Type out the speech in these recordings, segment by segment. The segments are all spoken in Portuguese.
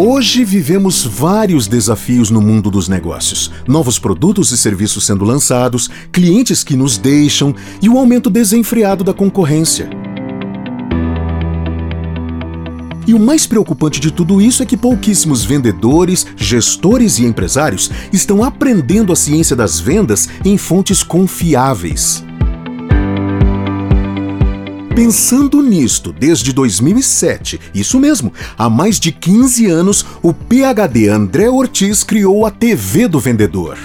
Hoje vivemos vários desafios no mundo dos negócios. Novos produtos e serviços sendo lançados, clientes que nos deixam e o aumento desenfreado da concorrência. E o mais preocupante de tudo isso é que pouquíssimos vendedores, gestores e empresários estão aprendendo a ciência das vendas em fontes confiáveis. Pensando nisto desde 2007, isso mesmo, há mais de 15 anos, o PhD André Ortiz criou a TV do Vendedor.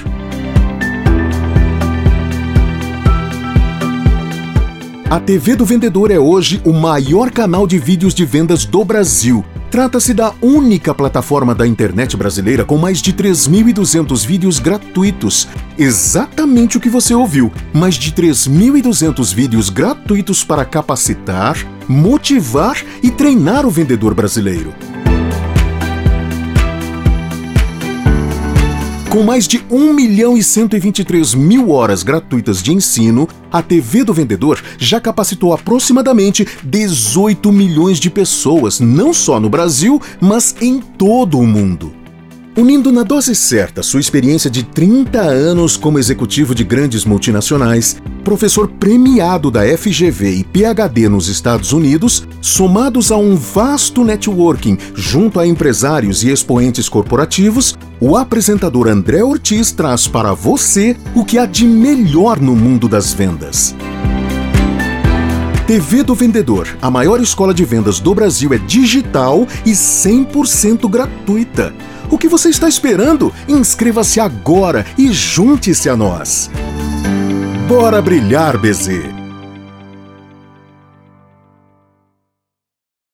A TV do Vendedor é hoje o maior canal de vídeos de vendas do Brasil Trata-se da única plataforma da internet brasileira com mais de 3.200 vídeos gratuitos. Exatamente o que você ouviu: mais de 3.200 vídeos gratuitos para capacitar, motivar e treinar o vendedor brasileiro. Com mais de 1 milhão e 123 mil horas gratuitas de ensino, a TV do Vendedor já capacitou aproximadamente 18 milhões de pessoas, não só no Brasil, mas em todo o mundo. Unindo na dose certa sua experiência de 30 anos como executivo de grandes multinacionais, professor premiado da FGV e PhD nos Estados Unidos, somados a um vasto networking junto a empresários e expoentes corporativos, o apresentador André Ortiz traz para você o que há de melhor no mundo das vendas. TV do Vendedor, a maior escola de vendas do Brasil, é digital e 100% gratuita. O que você está esperando? Inscreva-se agora e junte-se a nós. Bora brilhar, BZ!